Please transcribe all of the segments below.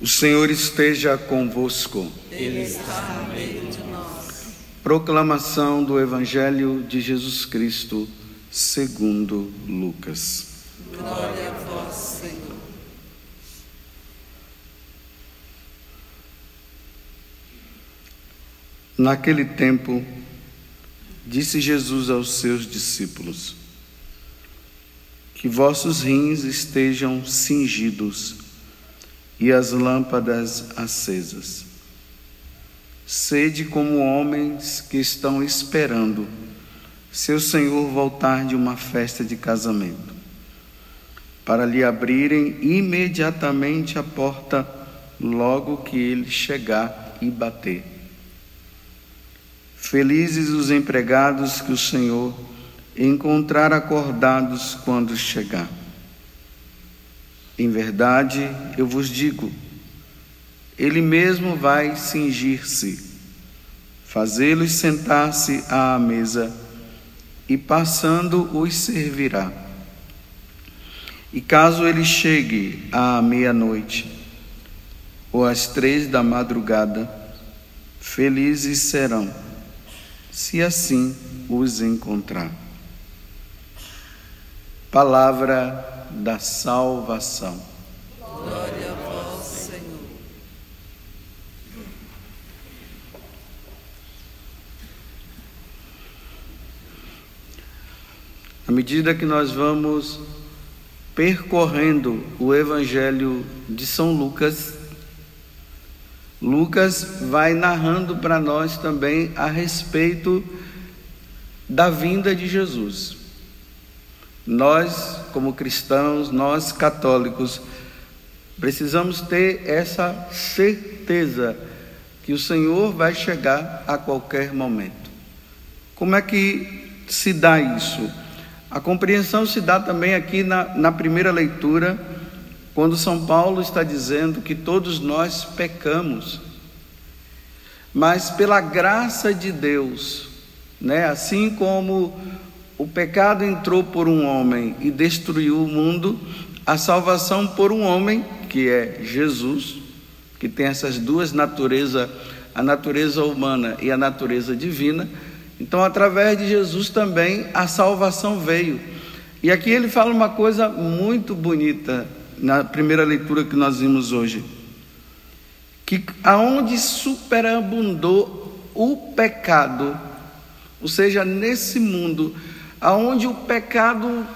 O Senhor esteja convosco. Ele está no meio de nós. Proclamação do Evangelho de Jesus Cristo, segundo Lucas. Glória a vós, Senhor. Naquele tempo, disse Jesus aos seus discípulos: Que vossos rins estejam cingidos e as lâmpadas acesas. Sede como homens que estão esperando seu Senhor voltar de uma festa de casamento, para lhe abrirem imediatamente a porta logo que ele chegar e bater. Felizes os empregados que o Senhor encontrar acordados quando chegar. Em verdade, eu vos digo, ele mesmo vai cingir-se, fazê-los sentar-se à mesa e passando os servirá. E caso ele chegue à meia-noite ou às três da madrugada, felizes serão, se assim os encontrar. Palavra da salvação. Glória a vós, Senhor. À medida que nós vamos percorrendo o Evangelho de São Lucas, Lucas vai narrando para nós também a respeito da vinda de Jesus. Nós, como cristãos, nós católicos, precisamos ter essa certeza que o Senhor vai chegar a qualquer momento. Como é que se dá isso? A compreensão se dá também aqui na, na primeira leitura, quando São Paulo está dizendo que todos nós pecamos, mas pela graça de Deus, né? assim como o pecado entrou por um homem e destruiu o mundo, a salvação por um homem, que é Jesus, que tem essas duas naturezas, a natureza humana e a natureza divina. Então, através de Jesus também a salvação veio. E aqui ele fala uma coisa muito bonita na primeira leitura que nós vimos hoje. Que aonde superabundou o pecado, ou seja, nesse mundo, aonde o pecado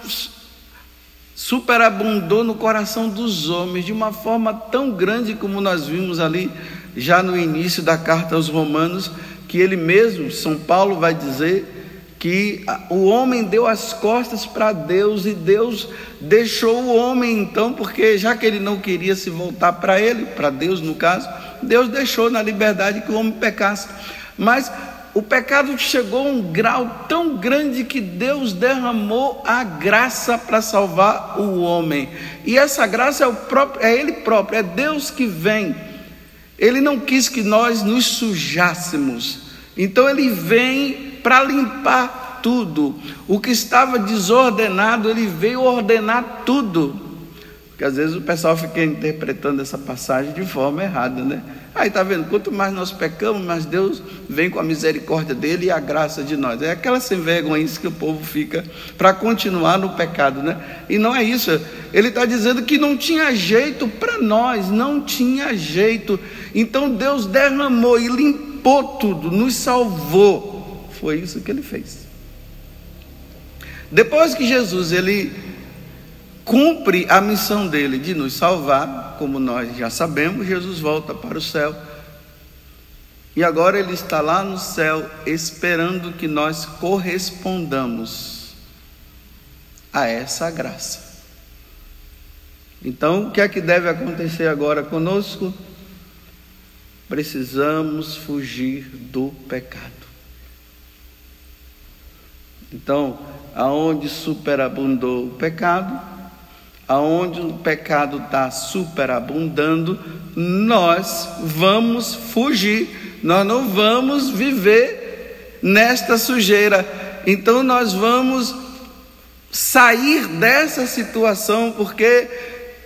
superabundou no coração dos homens de uma forma tão grande como nós vimos ali já no início da carta aos Romanos, que ele mesmo, São Paulo vai dizer que o homem deu as costas para Deus e Deus deixou o homem então, porque já que ele não queria se voltar para ele, para Deus no caso, Deus deixou na liberdade que o homem pecasse. Mas o pecado chegou a um grau tão grande que Deus derramou a graça para salvar o homem. E essa graça é, próprio, é Ele próprio, é Deus que vem. Ele não quis que nós nos sujássemos. Então Ele vem para limpar tudo. O que estava desordenado, Ele veio ordenar tudo. Porque às vezes o pessoal fica interpretando essa passagem de forma errada, né? Aí tá vendo, quanto mais nós pecamos, mais Deus vem com a misericórdia dele e a graça de nós. É aquela sem vergonha que o povo fica para continuar no pecado, né? E não é isso. Ele está dizendo que não tinha jeito para nós, não tinha jeito. Então Deus derramou e limpou tudo, nos salvou. Foi isso que ele fez. Depois que Jesus ele cumpre a missão dele de nos salvar, como nós já sabemos, Jesus volta para o céu. E agora ele está lá no céu esperando que nós correspondamos a essa graça. Então, o que é que deve acontecer agora conosco? Precisamos fugir do pecado. Então, aonde superabundou o pecado, aonde o pecado está superabundando, nós vamos fugir, nós não vamos viver nesta sujeira. Então nós vamos sair dessa situação, porque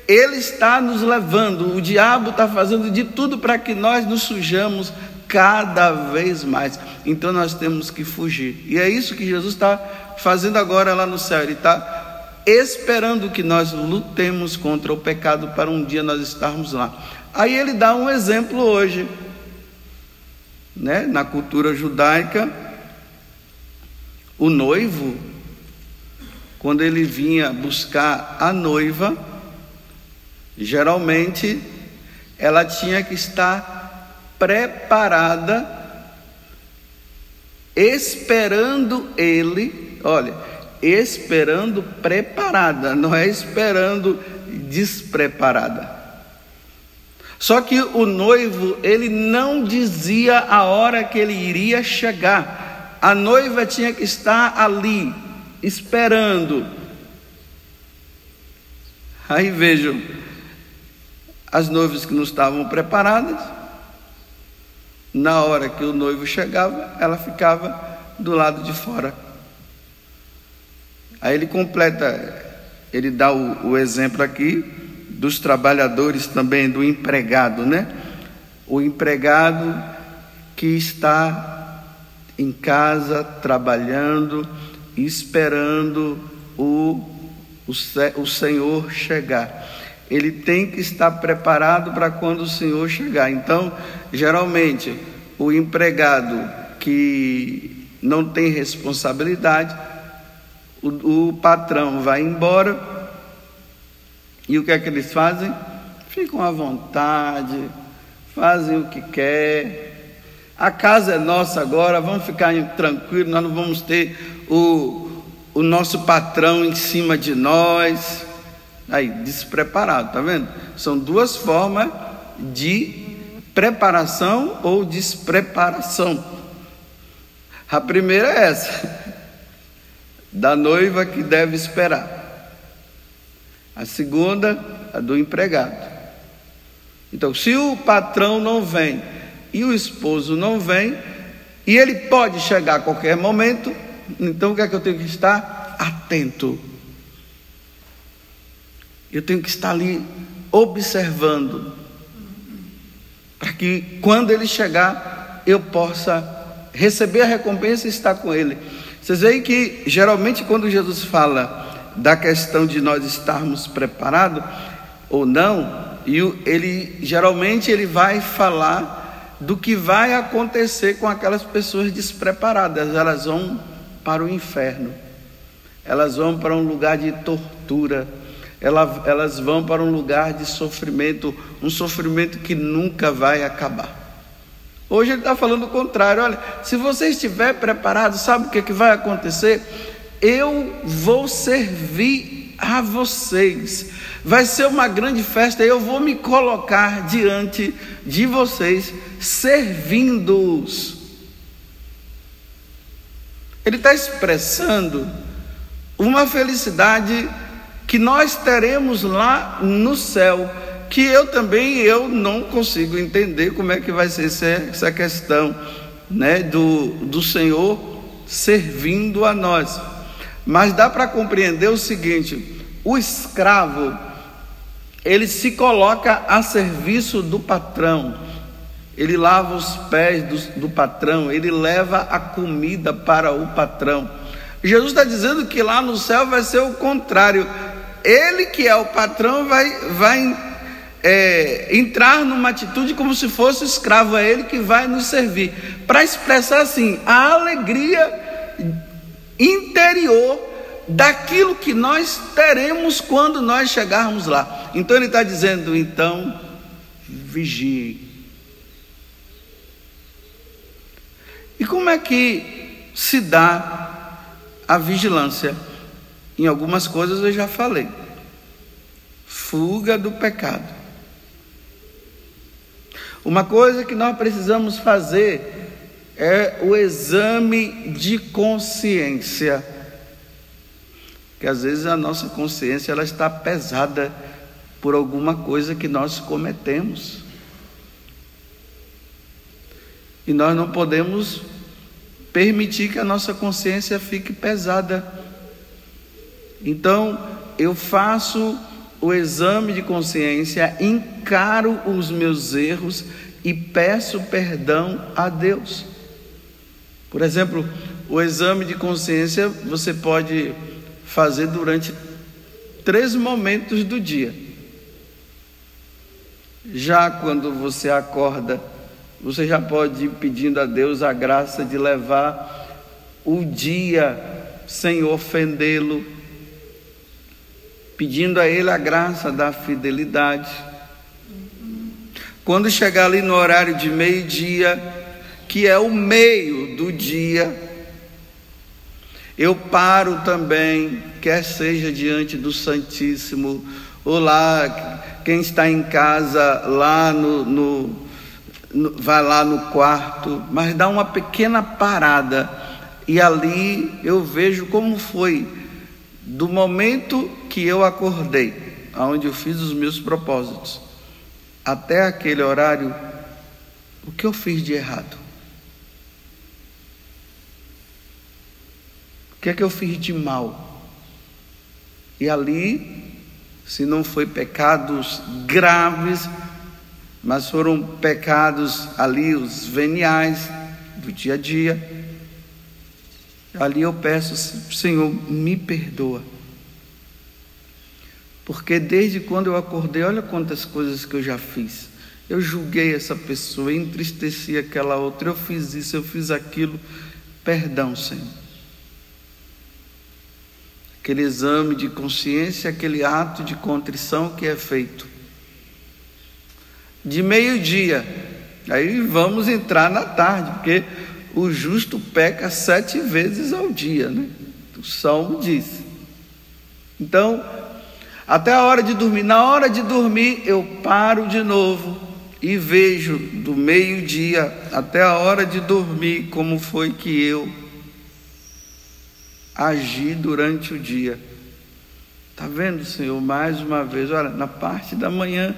ele está nos levando, o diabo está fazendo de tudo para que nós nos sujamos cada vez mais. Então nós temos que fugir. E é isso que Jesus está fazendo agora lá no céu. Ele está esperando que nós lutemos contra o pecado para um dia nós estarmos lá. Aí ele dá um exemplo hoje, né? Na cultura judaica, o noivo, quando ele vinha buscar a noiva, geralmente ela tinha que estar preparada, esperando ele, olha, esperando preparada, não é esperando despreparada. Só que o noivo, ele não dizia a hora que ele iria chegar. A noiva tinha que estar ali, esperando. Aí vejam, as noivas que não estavam preparadas, na hora que o noivo chegava, ela ficava do lado de fora. Aí ele completa, ele dá o, o exemplo aqui dos trabalhadores também, do empregado, né? O empregado que está em casa trabalhando, esperando o, o, o Senhor chegar ele tem que estar preparado para quando o Senhor chegar. Então, geralmente, o empregado que não tem responsabilidade, o, o, patrão vai embora e o que é que eles fazem? Ficam à vontade, fazem o que quer. A casa é nossa agora, vamos ficar tranquilos, nós não vamos ter o, o nosso patrão em cima de nós. Aí, despreparado, tá vendo? São duas formas de preparação ou despreparação. A primeira é essa, da noiva que deve esperar. A segunda, a do empregado. Então, se o patrão não vem e o esposo não vem, e ele pode chegar a qualquer momento, então o que é que eu tenho que estar? Atento. Eu tenho que estar ali observando, para que quando ele chegar, eu possa receber a recompensa e estar com ele. Vocês veem que geralmente quando Jesus fala da questão de nós estarmos preparados ou não, ele geralmente ele vai falar do que vai acontecer com aquelas pessoas despreparadas. Elas vão para o inferno. Elas vão para um lugar de tortura elas vão para um lugar de sofrimento, um sofrimento que nunca vai acabar. Hoje ele está falando o contrário. Olha, se você estiver preparado, sabe o que, é que vai acontecer? Eu vou servir a vocês. Vai ser uma grande festa. Eu vou me colocar diante de vocês, servindo-os. Ele está expressando uma felicidade que nós teremos lá no céu, que eu também eu não consigo entender como é que vai ser essa questão, né, do, do Senhor servindo a nós. Mas dá para compreender o seguinte: o escravo ele se coloca a serviço do patrão, ele lava os pés do, do patrão, ele leva a comida para o patrão. Jesus está dizendo que lá no céu vai ser o contrário ele que é o patrão vai, vai é, entrar numa atitude como se fosse escravo, é ele que vai nos servir, para expressar assim a alegria interior daquilo que nós teremos quando nós chegarmos lá. Então ele está dizendo, então, vigie. E como é que se dá a vigilância? Em algumas coisas eu já falei. Fuga do pecado. Uma coisa que nós precisamos fazer é o exame de consciência. Que às vezes a nossa consciência ela está pesada por alguma coisa que nós cometemos. E nós não podemos permitir que a nossa consciência fique pesada. Então, eu faço o exame de consciência, encaro os meus erros e peço perdão a Deus. Por exemplo, o exame de consciência você pode fazer durante três momentos do dia. Já quando você acorda, você já pode ir pedindo a Deus a graça de levar o dia sem ofendê-lo, pedindo a Ele a graça da fidelidade. Quando chegar ali no horário de meio-dia, que é o meio do dia, eu paro também, quer seja diante do Santíssimo, ou lá, quem está em casa, lá no, no, no vai lá no quarto, mas dá uma pequena parada, e ali eu vejo como foi, do momento que eu acordei, aonde eu fiz os meus propósitos, até aquele horário, o que eu fiz de errado? O que é que eu fiz de mal? E ali, se não foi pecados graves, mas foram pecados ali, os veniais do dia a dia, ali eu peço, Senhor, me perdoa. Porque desde quando eu acordei, olha quantas coisas que eu já fiz. Eu julguei essa pessoa, entristeci aquela outra, eu fiz isso, eu fiz aquilo. Perdão, Senhor aquele exame de consciência, aquele ato de contrição que é feito. De meio-dia, aí vamos entrar na tarde, porque o justo peca sete vezes ao dia, né? O salmo diz. Então, até a hora de dormir, na hora de dormir, eu paro de novo e vejo do meio-dia até a hora de dormir como foi que eu agir durante o dia. Está vendo, Senhor, mais uma vez, olha, na parte da manhã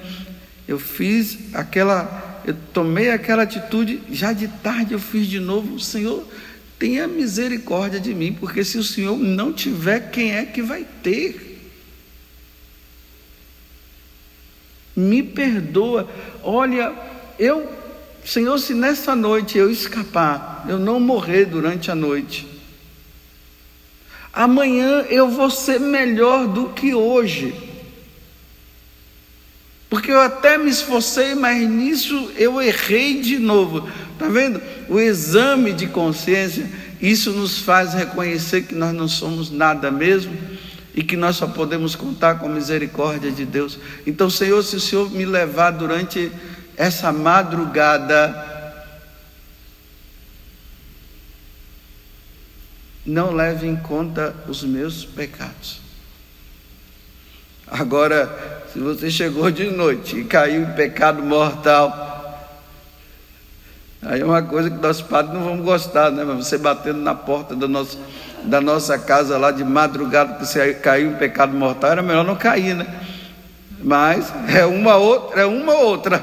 eu fiz aquela, eu tomei aquela atitude, já de tarde eu fiz de novo, Senhor, tenha misericórdia de mim, porque se o Senhor não tiver, quem é que vai ter? Me perdoa, olha, eu, Senhor, se nessa noite eu escapar, eu não morrer durante a noite, Amanhã eu vou ser melhor do que hoje. Porque eu até me esforcei, mas nisso eu errei de novo. Está vendo? O exame de consciência, isso nos faz reconhecer que nós não somos nada mesmo e que nós só podemos contar com a misericórdia de Deus. Então, Senhor, se o Senhor me levar durante essa madrugada, não leve em conta os meus pecados. Agora, se você chegou de noite e caiu em pecado mortal, aí é uma coisa que nós padres não vamos gostar, né? Você batendo na porta do nosso, da nossa casa lá de madrugada, que você caiu em pecado mortal, era melhor não cair, né? Mas é uma outra, é uma outra.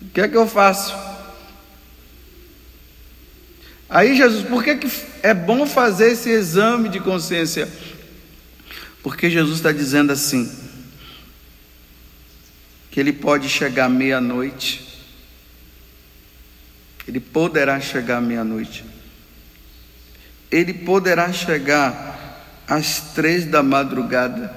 O que é que eu faço? Aí Jesus, por que, que é bom fazer esse exame de consciência? Porque Jesus está dizendo assim: que ele pode chegar meia-noite, ele poderá chegar meia-noite, ele poderá chegar às três da madrugada,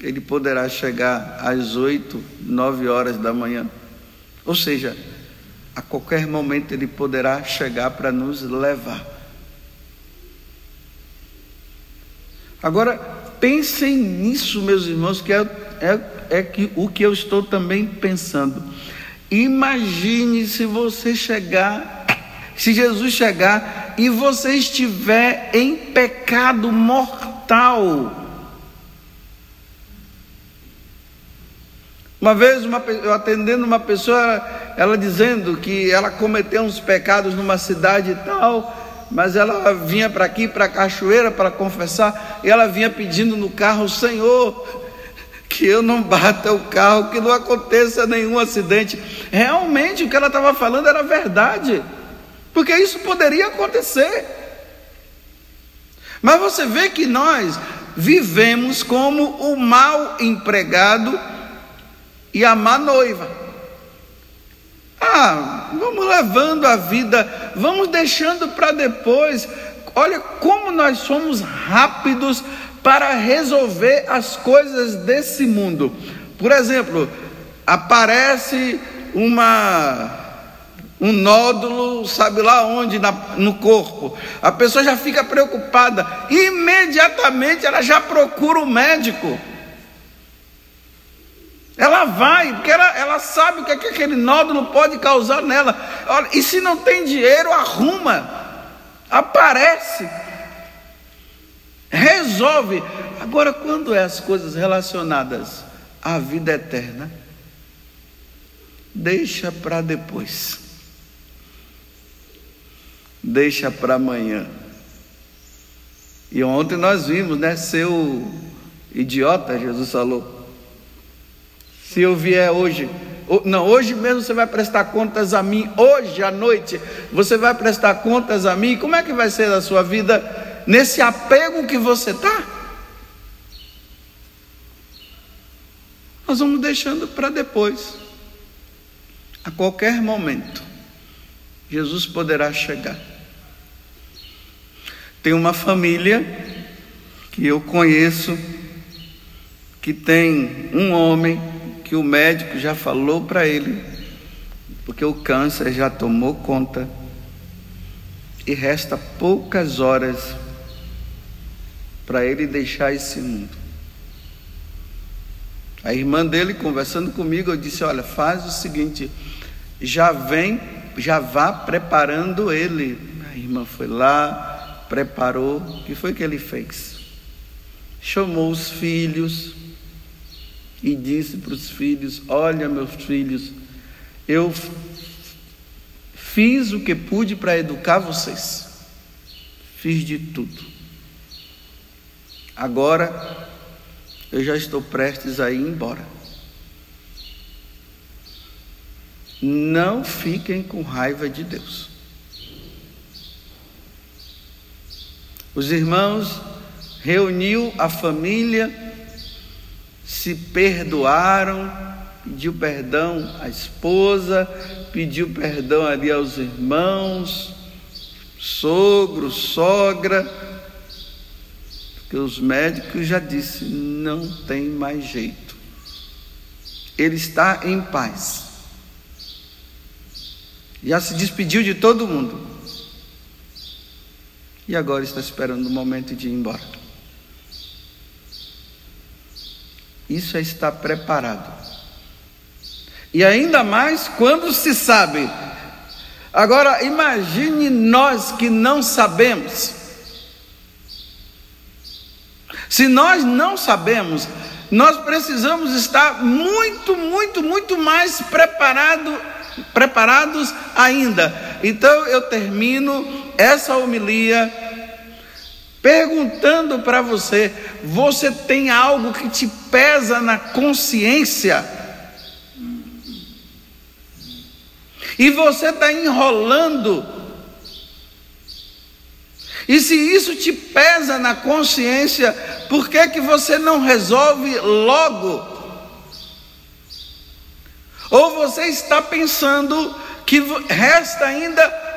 ele poderá chegar às oito, nove horas da manhã, ou seja, a qualquer momento ele poderá chegar para nos levar. Agora, pensem nisso, meus irmãos, que é, é, é que, o que eu estou também pensando. Imagine se você chegar, se Jesus chegar e você estiver em pecado mortal. Uma vez, uma, eu atendendo uma pessoa, ela dizendo que ela cometeu uns pecados numa cidade e tal, mas ela vinha para aqui, para a cachoeira, para confessar, e ela vinha pedindo no carro, Senhor, que eu não bata o carro, que não aconteça nenhum acidente. Realmente o que ela estava falando era verdade, porque isso poderia acontecer. Mas você vê que nós vivemos como o mal empregado e a má noiva. Ah, vamos levando a vida, vamos deixando para depois. Olha como nós somos rápidos para resolver as coisas desse mundo. Por exemplo, aparece uma um nódulo, sabe lá onde, na, no corpo. A pessoa já fica preocupada, imediatamente ela já procura o médico. Ela vai, porque ela, ela sabe o que, é que aquele nódulo pode causar nela. Olha, e se não tem dinheiro, arruma, aparece, resolve. Agora, quando é as coisas relacionadas à vida eterna, deixa para depois deixa para amanhã. E ontem nós vimos, né? Seu idiota, Jesus falou. Se eu vier hoje, não, hoje mesmo você vai prestar contas a mim, hoje à noite você vai prestar contas a mim. Como é que vai ser a sua vida nesse apego que você está? Nós vamos deixando para depois. A qualquer momento, Jesus poderá chegar. Tem uma família que eu conheço que tem um homem que o médico já falou para ele, porque o câncer já tomou conta e resta poucas horas para ele deixar esse mundo. A irmã dele conversando comigo, eu disse: "Olha, faz o seguinte, já vem, já vá preparando ele". A irmã foi lá, preparou, o que foi que ele fez? Chamou os filhos e disse para os filhos: Olha, meus filhos, eu fiz o que pude para educar vocês, fiz de tudo. Agora eu já estou prestes a ir embora. Não fiquem com raiva de Deus. Os irmãos reuniu a família, se perdoaram, pediu perdão à esposa, pediu perdão ali aos irmãos, sogro, sogra, porque os médicos já disse, não tem mais jeito. Ele está em paz. Já se despediu de todo mundo e agora está esperando o momento de ir embora. Isso é estar preparado. E ainda mais quando se sabe. Agora, imagine nós que não sabemos. Se nós não sabemos, nós precisamos estar muito, muito, muito mais preparado, preparados ainda. Então eu termino essa homilia perguntando para você: você tem algo que te pesa na consciência? E você está enrolando. E se isso te pesa na consciência, por que, que você não resolve logo? Ou você está pensando que resta ainda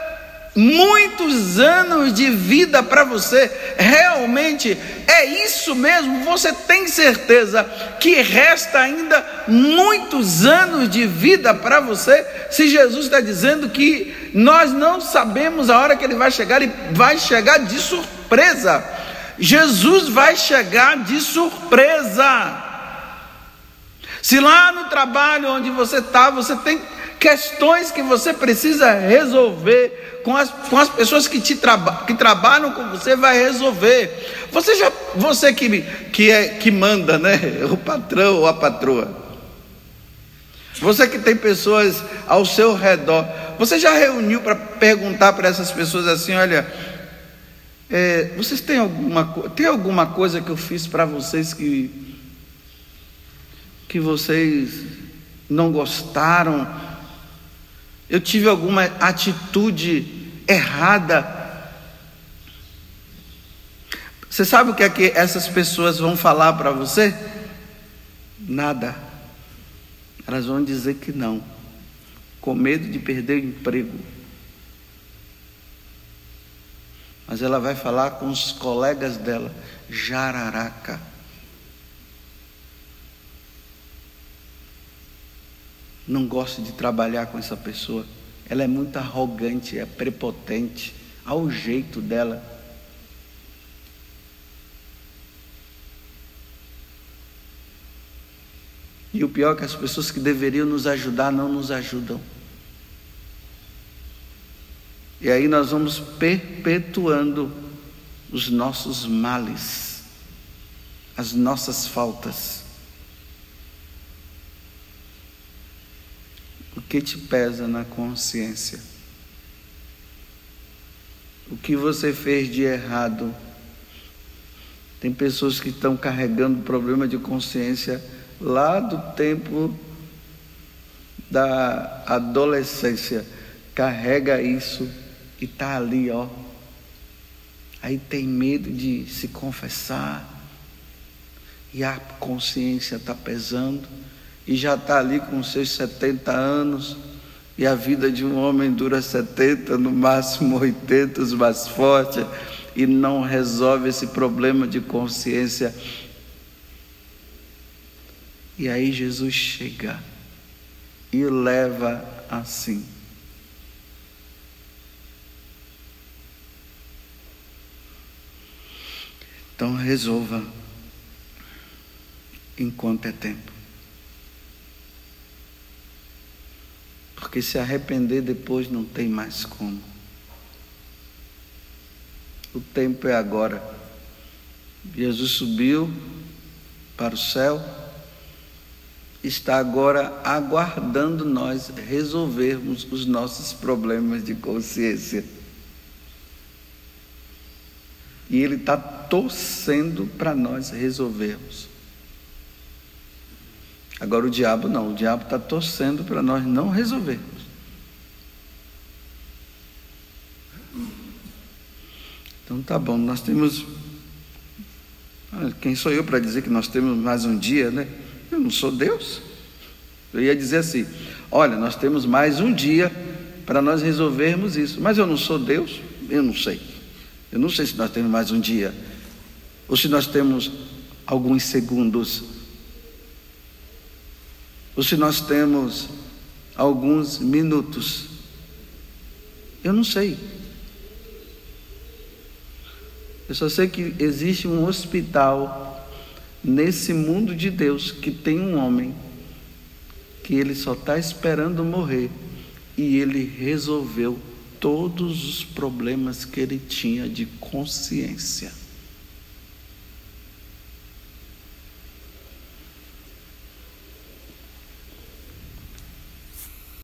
muitos anos de vida para você. Realmente é isso mesmo? Você tem certeza que resta ainda muitos anos de vida para você? Se Jesus está dizendo que nós não sabemos a hora que ele vai chegar, e vai chegar de surpresa. Jesus vai chegar de surpresa. Se lá no trabalho onde você está, você tem questões que você precisa resolver, com as, com as pessoas que, te traba, que trabalham com você, vai resolver. Você já, você que, que, é, que manda, né? O patrão ou a patroa. Você que tem pessoas ao seu redor, você já reuniu para perguntar para essas pessoas assim: olha, é, vocês têm alguma, tem alguma coisa que eu fiz para vocês que, que vocês não gostaram? Eu tive alguma atitude errada. Você sabe o que é que essas pessoas vão falar para você? Nada. Elas vão dizer que não, com medo de perder o emprego. Mas ela vai falar com os colegas dela, jararaca. Não gosto de trabalhar com essa pessoa. Ela é muito arrogante, é prepotente, ao jeito dela. E o pior é que as pessoas que deveriam nos ajudar não nos ajudam. E aí nós vamos perpetuando os nossos males, as nossas faltas. Que te pesa na consciência? O que você fez de errado? Tem pessoas que estão carregando problema de consciência lá do tempo da adolescência. Carrega isso e está ali, ó. Aí tem medo de se confessar, e a consciência está pesando, e já está ali com seus 70 anos, e a vida de um homem dura 70, no máximo 80, os mais fortes, e não resolve esse problema de consciência. E aí Jesus chega e leva assim. Então resolva enquanto é tempo. Porque se arrepender depois não tem mais como. O tempo é agora. Jesus subiu para o céu, está agora aguardando nós resolvermos os nossos problemas de consciência. E Ele está torcendo para nós resolvermos. Agora o diabo não, o diabo está torcendo para nós não resolvermos. Então tá bom, nós temos. Quem sou eu para dizer que nós temos mais um dia, né? Eu não sou Deus. Eu ia dizer assim: olha, nós temos mais um dia para nós resolvermos isso, mas eu não sou Deus, eu não sei. Eu não sei se nós temos mais um dia, ou se nós temos alguns segundos, ou se nós temos alguns minutos. Eu não sei. Eu só sei que existe um hospital nesse mundo de Deus que tem um homem que ele só está esperando morrer e ele resolveu todos os problemas que ele tinha de consciência.